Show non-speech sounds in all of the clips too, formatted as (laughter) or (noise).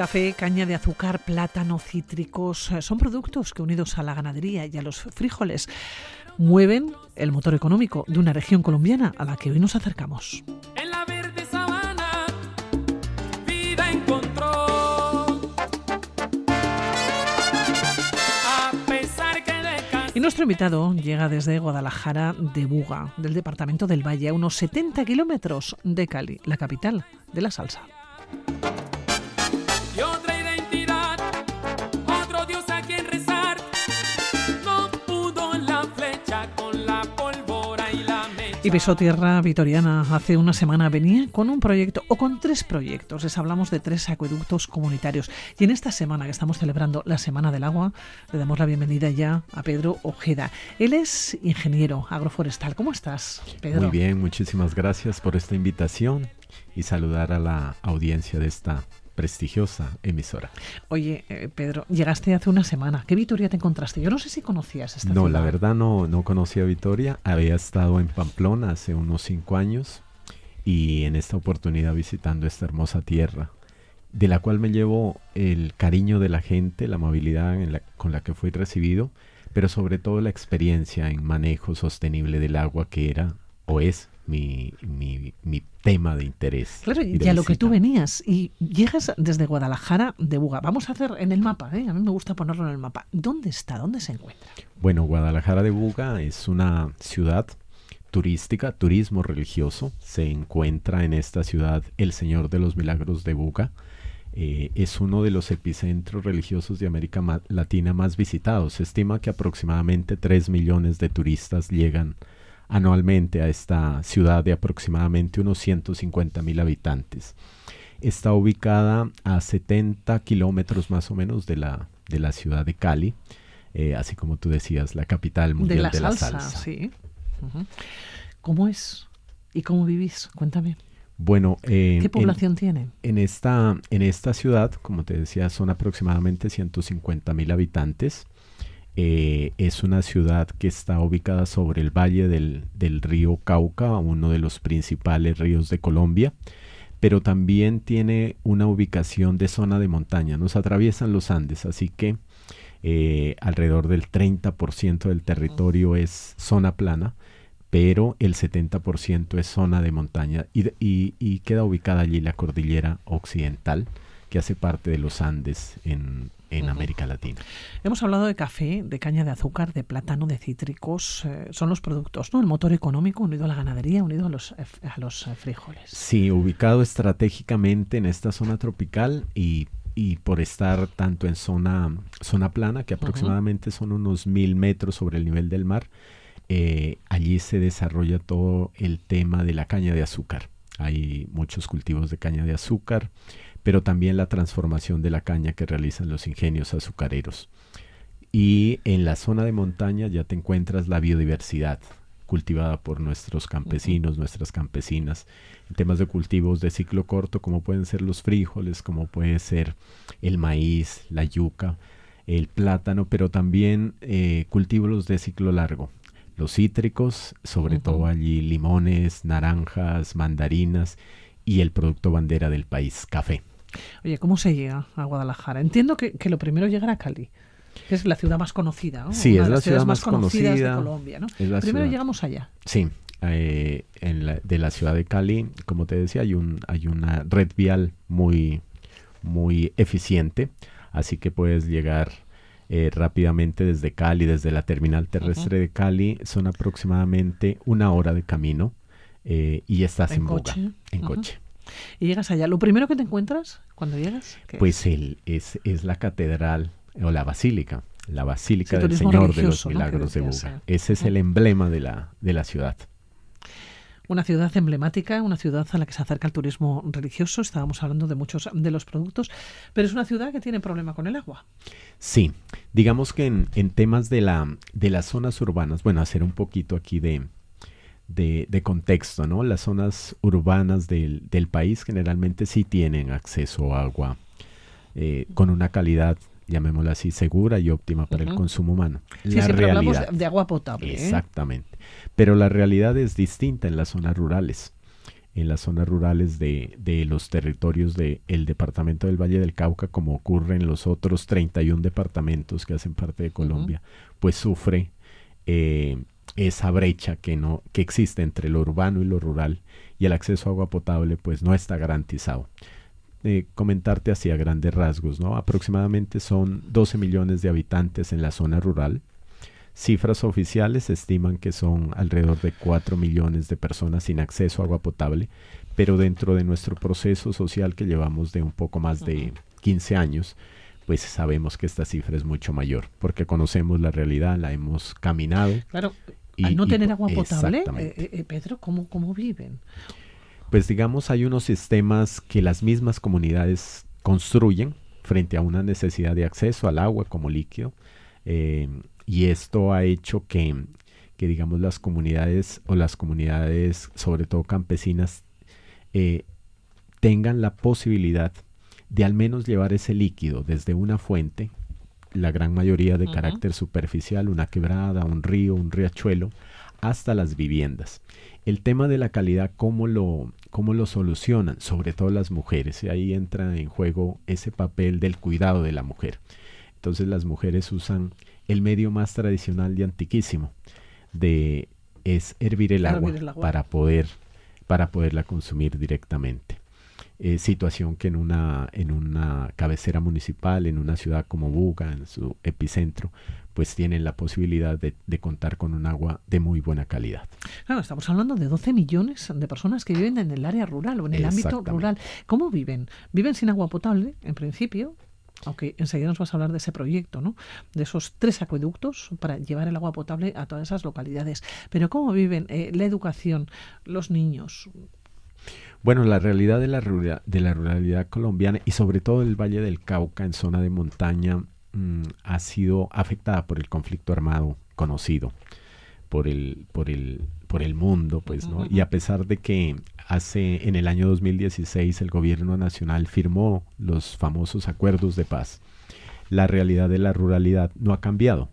Café, caña de azúcar, plátano, cítricos, eh, son productos que unidos a la ganadería y a los frijoles mueven el motor económico de una región colombiana a la que hoy nos acercamos. En la verde sabana, vida encontró. A pesar que de can- Y nuestro invitado llega desde Guadalajara de Buga, del departamento del Valle, a unos 70 kilómetros de Cali, la capital de la salsa. Y pisó tierra vitoriana. Hace una semana venía con un proyecto, o con tres proyectos. Les hablamos de tres acueductos comunitarios. Y en esta semana que estamos celebrando la Semana del Agua, le damos la bienvenida ya a Pedro Ojeda. Él es ingeniero agroforestal. ¿Cómo estás, Pedro? Muy bien, muchísimas gracias por esta invitación y saludar a la audiencia de esta prestigiosa emisora. Oye, eh, Pedro, llegaste hace una semana. ¿Qué Vitoria te encontraste? Yo no sé si conocías esta No, ciudad. la verdad no, no conocía a Vitoria, había estado en Pamplona hace unos cinco años y en esta oportunidad visitando esta hermosa tierra, de la cual me llevo el cariño de la gente, la amabilidad la- con la que fui recibido, pero sobre todo la experiencia en manejo sostenible del agua que era o es mi, mi, mi tema de interés. Claro, y a lo que tú venías y llegas desde Guadalajara de Buga. Vamos a hacer en el mapa, ¿eh? a mí me gusta ponerlo en el mapa. ¿Dónde está? ¿Dónde se encuentra? Bueno, Guadalajara de Buga es una ciudad turística, turismo religioso. Se encuentra en esta ciudad el Señor de los Milagros de Buga. Eh, es uno de los epicentros religiosos de América Latina más visitados. Se estima que aproximadamente 3 millones de turistas llegan anualmente a esta ciudad de aproximadamente unos 150 mil habitantes. Está ubicada a 70 kilómetros más o menos de la, de la ciudad de Cali, eh, así como tú decías, la capital mundial de la, de la salsa, salsa. sí. ¿Cómo es? ¿Y cómo vivís? Cuéntame. Bueno, eh, ¿Qué en- población tiene? En esta, en esta ciudad, como te decía, son aproximadamente 150 mil habitantes. Eh, es una ciudad que está ubicada sobre el valle del, del río Cauca, uno de los principales ríos de Colombia, pero también tiene una ubicación de zona de montaña. Nos atraviesan los Andes, así que eh, alrededor del 30% del territorio es zona plana, pero el 70% es zona de montaña y, y queda ubicada allí la cordillera occidental, que hace parte de los Andes en, en. América Latina. Hemos hablado de café, de caña de azúcar, de plátano, de cítricos. eh, son los productos, ¿no? El motor económico unido a la ganadería, unido a los, eh, a los eh, frijoles. Sí, ubicado estratégicamente en esta zona tropical y, y por estar tanto en zona, zona plana, que aproximadamente son unos mil metros sobre el nivel del mar, eh, allí se desarrolla todo el tema de la caña de azúcar. Hay muchos cultivos de caña de azúcar, pero también la transformación de la caña que realizan los ingenios azucareros. Y en la zona de montaña ya te encuentras la biodiversidad cultivada por nuestros campesinos, nuestras campesinas, en temas de cultivos de ciclo corto, como pueden ser los frijoles, como puede ser el maíz, la yuca, el plátano, pero también eh, cultivos de ciclo largo. Los cítricos, sobre todo allí limones, naranjas, mandarinas y el producto bandera del país, café. Oye, ¿cómo se llega a Guadalajara? Entiendo que, que lo primero llegar a Cali, que es la ciudad más conocida, ¿no? Sí, Una es de la ciudad más conocidas de conocida, Colombia, ¿no? Primero ciudad. llegamos allá. Sí, eh, en la- de la ciudad de Cali, como te decía, hay, un, hay una red vial muy, muy eficiente, así que puedes llegar eh, rápidamente desde Cali, desde la terminal terrestre de Cali, son aproximadamente una hora de camino eh, y estás En en, Buga, coche. en coche. Y llegas allá. Lo primero que te encuentras cuando llegas, ¿qué Pues el, es, es la catedral o la basílica, la basílica Sí, del Señor de los Milagros de Buga. Ese es el emblema de la, de la ciudad. Una ciudad emblemática, una ciudad a la que se acerca el turismo religioso. Estábamos hablando de muchos de los productos, pero es una ciudad que tiene problema con el agua. Sí, digamos que en, temas de, la, de las zonas urbanas, bueno, hacer un poquito aquí de, de, de contexto, ¿no? Las zonas urbanas del, del país generalmente sí tienen acceso a agua eh, con una calidad, llamémosla así, segura y óptima para el consumo humano. Sí, La siempre hablamos realidad- de, de agua potable. ¿eh? Exactamente. Pero la realidad es distinta en las zonas rurales. en las zonas rurales de, de los territorios del departamento del Valle del Cauca, como ocurre en los otros 31 departamentos que hacen parte de Colombia, pues sufre eh, esa brecha que, no, que existe entre lo urbano y lo rural y el acceso a agua potable pues no está garantizado. Eh, comentarte así a grandes rasgos, ¿no? Aproximadamente son 12 millones de habitantes en la zona rural. Cifras oficiales estiman que son alrededor de 4 millones de personas sin acceso a agua potable, pero dentro de nuestro proceso social que llevamos de un poco más de 15 años, pues sabemos que esta cifra es mucho mayor, porque conocemos la realidad, la hemos caminado. Claro, al no tener agua potable, eh, eh, Pedro, ¿cómo, ¿cómo viven? Pues digamos, hay unos sistemas que las mismas comunidades construyen frente a una necesidad de acceso al agua como líquido. Eh, y esto ha hecho que, que, digamos, las comunidades o las comunidades, sobre todo campesinas, eh, tengan la posibilidad de al menos llevar ese líquido desde una fuente, la gran mayoría de carácter superficial, una quebrada, un río, un riachuelo, hasta las viviendas. El tema de la calidad, ¿cómo lo, cómo lo solucionan? Sobre todo las mujeres. Y ahí entra en juego ese papel del cuidado de la mujer. Entonces las mujeres usan el medio más tradicional y antiquísimo de es hervir el, agua, para poder para poderla consumir directamente. Eh, situación que en una, en una cabecera municipal, en una ciudad como Buga, en su epicentro, pues tienen la posibilidad de, contar con un agua de muy buena calidad. Claro, estamos hablando de 12 millones de personas que viven en el área rural o en el ámbito rural. ¿Cómo viven? Viven sin agua potable, en principio, aunque enseguida nos vas a hablar de ese proyecto, ¿no? De esos tres acueductos para llevar el agua potable a todas esas localidades. Pero ¿cómo viven eh, la educación, los niños? Bueno, la realidad de la, de la ruralidad colombiana y sobre todo el Valle del Cauca en zona de montaña mm, ha sido afectada por el conflicto armado conocido por el, por el, por el mundo, pues, ¿no? Y a pesar de que hace, en el año 2016, el gobierno nacional firmó los famosos acuerdos de paz, la realidad de la ruralidad no ha cambiado.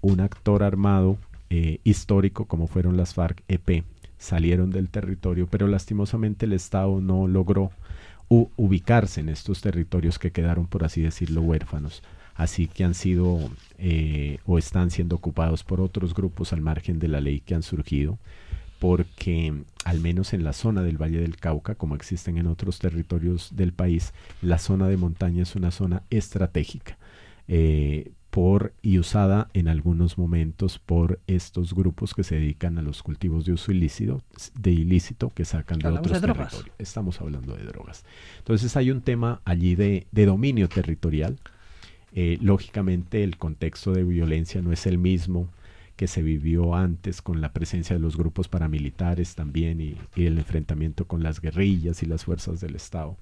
Un actor armado eh, histórico como fueron las FARC-EP salieron del territorio, pero lastimosamente el Estado no logró ubicarse en estos territorios que quedaron, por así decirlo, huérfanos. Así que han sido eh, o están siendo ocupados por otros grupos al margen de la ley que han surgido, porque al menos en la zona del Valle del Cauca, como existen en otros territorios del país, la zona de montaña es una zona estratégica. Eh, por y usada en algunos momentos por estos grupos que se dedican a los cultivos de uso ilícito, de ilícito que sacan de otros territorios. Estamos hablando de drogas. Entonces hay un tema allí de, dominio territorial. Eh, lógicamente el contexto de violencia no es el mismo que se vivió antes con la presencia de los grupos paramilitares también y, y el enfrentamiento con las guerrillas y las fuerzas del Estado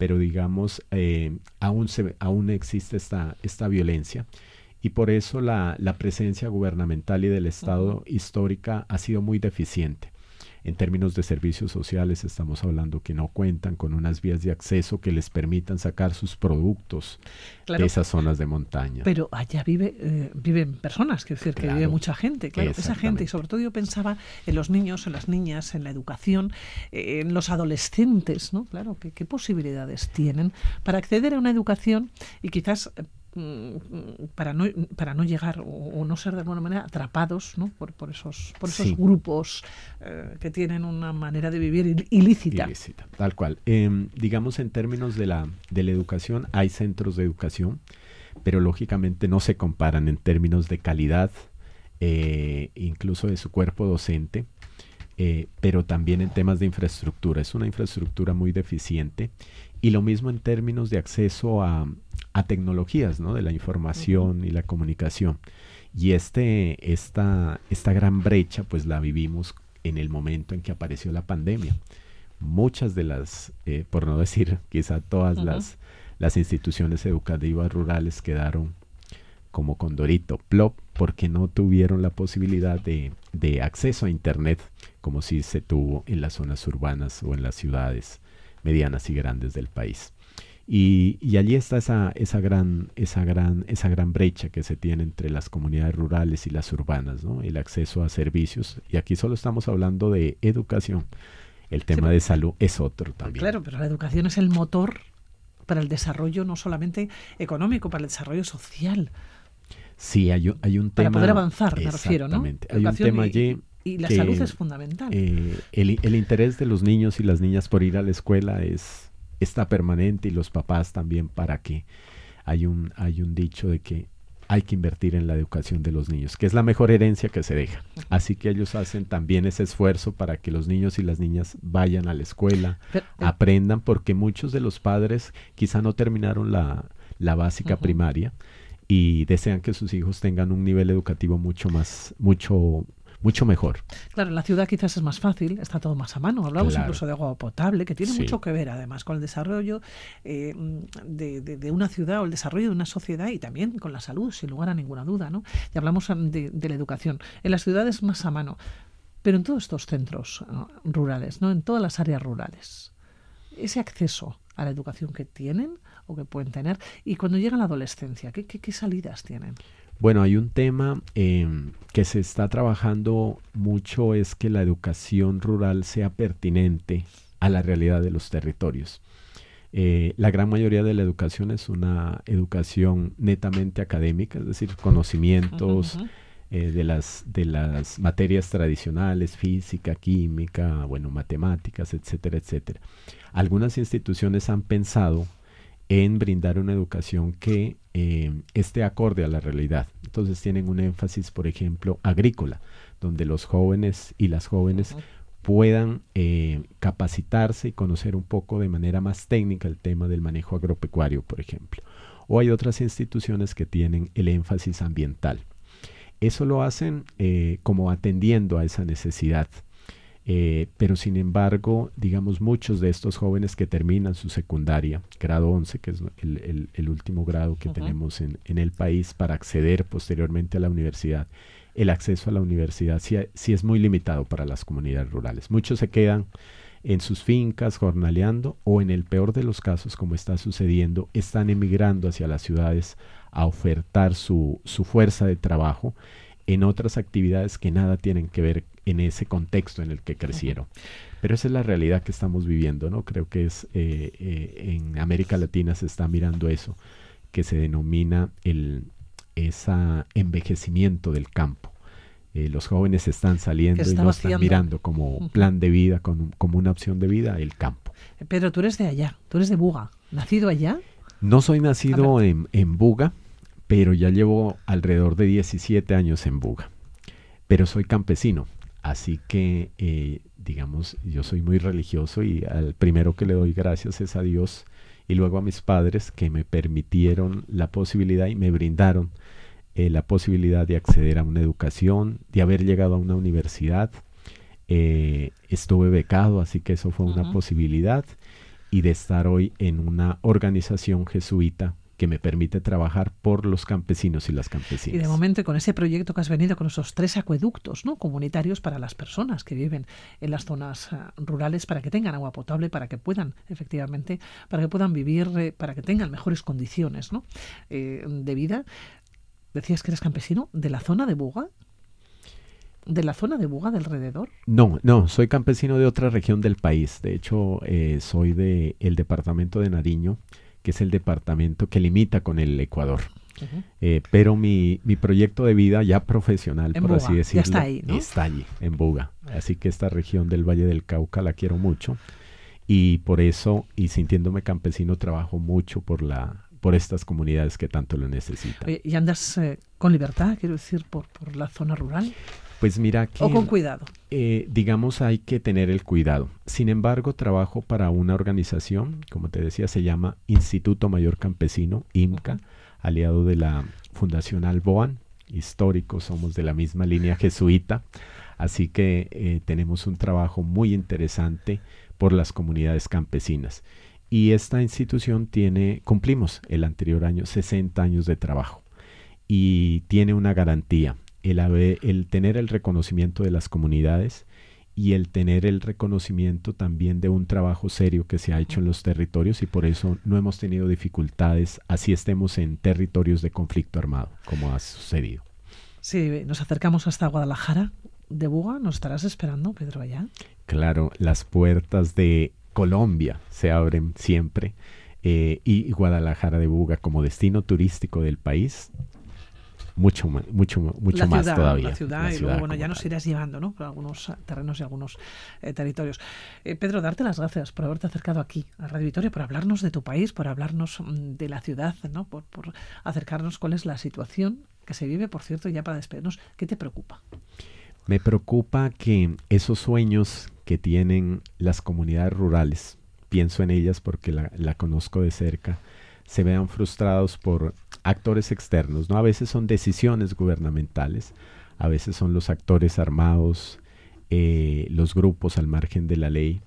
pero digamos, eh, aún, se, aún existe esta, esta violencia y por eso la, la presencia gubernamental y del Estado histórica ha sido muy deficiente. En términos de servicios sociales estamos hablando que no cuentan con unas vías de acceso que les permitan sacar sus productos de esas zonas de montaña. Pero allá vive, eh, viven personas, quiero decir, que vive mucha gente, claro, esa gente, y sobre todo yo pensaba en los niños, en las niñas, en la educación, eh, en los adolescentes, ¿no? Claro, ¿qué, posibilidades tienen para acceder a una educación y quizás para no para no llegar o, no ser de alguna manera atrapados ¿no? por, por esos por esos grupos eh, que tienen una manera de vivir ilícita. ilícita tal cual em, digamos en términos de la de la educación hay centros de educación pero lógicamente no se comparan en términos de calidad eh, incluso de su cuerpo docente eh, pero también en temas de infraestructura es una infraestructura muy deficiente y lo mismo en términos de acceso a, a tecnologías ¿no? de la información y la comunicación. Y este, esta, esta gran brecha pues la vivimos en el momento en que apareció la pandemia. Muchas de las, eh, por no decir quizá todas las, las instituciones educativas rurales quedaron como Condorito, plop, porque no tuvieron la posibilidad de, de, acceso a Internet como si se tuvo en las zonas urbanas o en las ciudades medianas y grandes del país. Y, allí está esa, esa, gran, esa, gran, esa gran brecha que se tiene entre las comunidades rurales y las urbanas, ¿no? el acceso a servicios. Y aquí solo estamos hablando de educación. el tema Sí, de salud es otro también. Claro, pero la educación es el motor para el desarrollo no solamente económico, para el desarrollo social, Sí, hay, un- hay un tema. para poder avanzar, me refiero, ¿no? Exactamente. Hay un tema y- allí. Y la salud es fundamental. eh, el, el interés de los niños y las niñas por ir a la escuela es está permanente y los papás también para que hay un hay un dicho de que hay que invertir en la educación de los niños, que es la mejor herencia que se deja. Así que ellos hacen también ese esfuerzo para que los niños y las niñas vayan a la escuela, Pero, eh, aprendan, porque muchos de los padres quizá no terminaron la, la básica primaria y desean que sus hijos tengan un nivel educativo mucho más, mucho, mucho mejor. Claro, en la ciudad quizás es más fácil, está todo más a mano. Hablamos Claro. incluso de agua potable, que tiene Sí. mucho que ver además con el desarrollo eh, de, de- de una ciudad o el desarrollo de una sociedad y también con la salud, sin lugar a ninguna duda. ¿no? Y hablamos mm, de, de la educación. En las ciudades más a mano, pero en todos estos centros rurales, ¿no? en todas las áreas rurales, ese acceso a la educación que tienen o que pueden tener y cuando llega la adolescencia, ¿qué, qué- qué salidas tienen? Bueno, hay un tema eh, que se está trabajando mucho, es que la educación rural sea pertinente a la realidad de los territorios. Eh, la gran mayoría de la educación es una educación netamente académica, es decir, conocimientos eh, de, las, de las materias tradicionales, física, química, bueno, matemáticas, etcétera, etcétera. Algunas instituciones han pensado en brindar una educación que eh, esté acorde a la realidad. Entonces tienen un énfasis, por ejemplo, agrícola, donde los jóvenes y las jóvenes puedan eh, capacitarse y conocer un poco de manera más técnica el tema del manejo agropecuario, por ejemplo. O hay otras instituciones que tienen el énfasis ambiental. Eso lo hacen eh, como atendiendo a esa necesidad. Eh, pero sin embargo, digamos, muchos de estos jóvenes que terminan su secundaria, grado 11, que es el, el- el último grado que tenemos en, en el país para acceder posteriormente a la universidad, el acceso a la universidad sí, sí es muy limitado para las comunidades rurales. Muchos se quedan en sus fincas jornaleando o en el peor de los casos, como está sucediendo, están emigrando hacia las ciudades a ofertar su, su fuerza de trabajo en otras actividades que nada tienen que ver en ese contexto en el que crecieron. Pero esa es la realidad que estamos viviendo, ¿no? Creo que es eh, eh, en América Latina se está mirando eso, que se denomina el esa envejecimiento del campo. Eh, los jóvenes están saliendo y no están mirando como plan de vida, como, como una opción de vida, el campo. Pedro, tú eres de allá, tú eres de Buga, nacido allá. No soy nacido en, en Buga, pero ya llevo alrededor de 17 años en Buga. Pero soy campesino, así que, eh, digamos, yo soy muy religioso y al primero que le doy gracias es a Dios y luego a mis padres que me permitieron la posibilidad y me brindaron eh, la posibilidad de acceder a una educación, de haber llegado a una universidad. Eh, estuve becado, así que eso fue una posibilidad y de estar hoy en una organización jesuita que me permite trabajar por los campesinos y las Y campesinas. de momento, con ese proyecto que has venido, con esos tres acueductos ¿no? comunitarios para las personas que viven en las zonas eh, rurales, para que tengan agua potable, para que puedan, efectivamente, para que puedan vivir, eh, para que tengan mejores condiciones ¿no? eh, de vida. Decías que eres campesino de la zona de Buga, de la zona de Buga, de alrededor. No, no, soy campesino de otra región del país. De hecho, eh, soy de el departamento de Nariño, que es el departamento que limita con el Ecuador. Eh, pero mi, mi proyecto de vida ya profesional, En por Buga, así decirlo, está ahí, ¿no? está allí, en Buga. Así que esta región del Valle del Cauca la quiero mucho y por eso, y sintiéndome campesino, trabajo mucho por la por estas comunidades que tanto lo necesitan. Oye, ¿Y andas eh, con libertad, quiero decir, por, por la zona rural? Pues mira que... ¿O con cuidado? eh, digamos, hay que tener el cuidado. Sin embargo, trabajo para una organización, como te decía, se llama Instituto Mayor Campesino, IMCA, aliado de la Fundación Alboan, histórico, somos de la misma línea jesuita, así que eh, tenemos un trabajo muy interesante por las comunidades campesinas. Y esta institución tiene, cumplimos el anterior año 60 años de trabajo y tiene una garantía, el, haber- el tener el reconocimiento de las comunidades y el tener el reconocimiento también de un trabajo serio que se ha hecho en los territorios y por eso no hemos tenido dificultades, así estemos en territorios de conflicto armado, como ha sucedido. Sí, nos acercamos hasta Guadalajara. de Buga nos estarás esperando, Pedro, allá. Claro, las puertas de Colombia se abren siempre eh, y Guadalajara de Buga como destino turístico del país mucho más, mucho, más todavía. La ciudad, y luego, bueno, ya nos irás llevando, ¿no? Por algunos terrenos y algunos eh, territorios. Eh, Pedro, darte las gracias por haberte acercado aquí a Radio Victoria, por hablarnos de tu país, por hablarnos mm, de la ciudad, ¿no? Por, por acercarnos cuál es la situación que se vive, por cierto, ya para despedirnos. ¿Qué te preocupa? Me preocupa que esos sueños que tienen las comunidades rurales, pienso en ellas porque la, la conozco de cerca, se vean frustrados por actores externos, ¿no? A veces son decisiones gubernamentales, a veces son los actores armados, eh, los grupos al margen de la ley,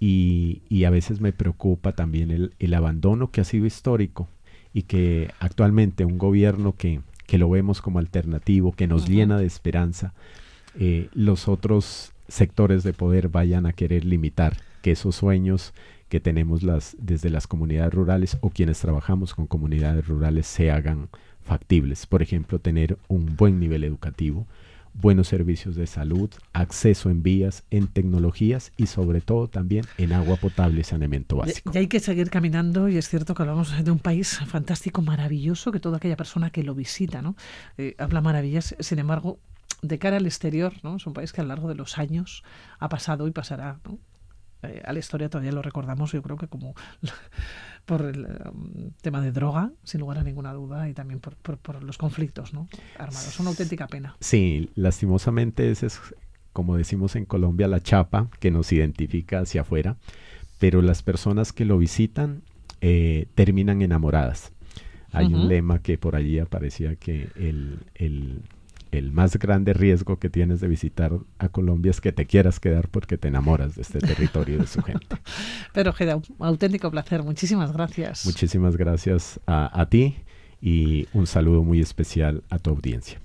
y, y a veces me preocupa también el, el, abandono que ha sido histórico y que actualmente un gobierno que, que lo vemos como alternativo, que nos llena de esperanza, eh, los otros sectores de poder vayan a querer limitar que esos sueños que tenemos las, desde las comunidades rurales o quienes trabajamos con comunidades rurales se hagan factibles. Por ejemplo, tener un buen nivel educativo, buenos servicios de salud, acceso en vías, en tecnologías y sobre todo también en agua potable y saneamiento básico. Y, hay que seguir caminando y es cierto que hablamos de un país fantástico, maravilloso, que toda aquella persona que lo visita ¿no? Eh, habla maravillas, sin embargo, de cara al exterior, ¿no? es un país que a lo largo de los años ha pasado y pasará ¿no? Eh, a la historia todavía lo recordamos, yo creo que como (laughs) por el um, tema de droga, sin lugar a ninguna duda, y también por, por, por los conflictos ¿no? armados. Es una auténtica pena. Sí, lastimosamente ese es, como decimos en Colombia, la chapa que nos identifica hacia afuera, pero las personas que lo visitan eh, terminan enamoradas. Hay uh -huh. un lema que por allí aparecía que el, el el más grande riesgo que tienes de visitar a Colombia es que te quieras quedar porque te enamoras de este territorio y de su gente. (laughs) Pero Geda, un auténtico placer. Muchísimas gracias. Muchísimas gracias a, a ti y un saludo muy especial a tu audiencia.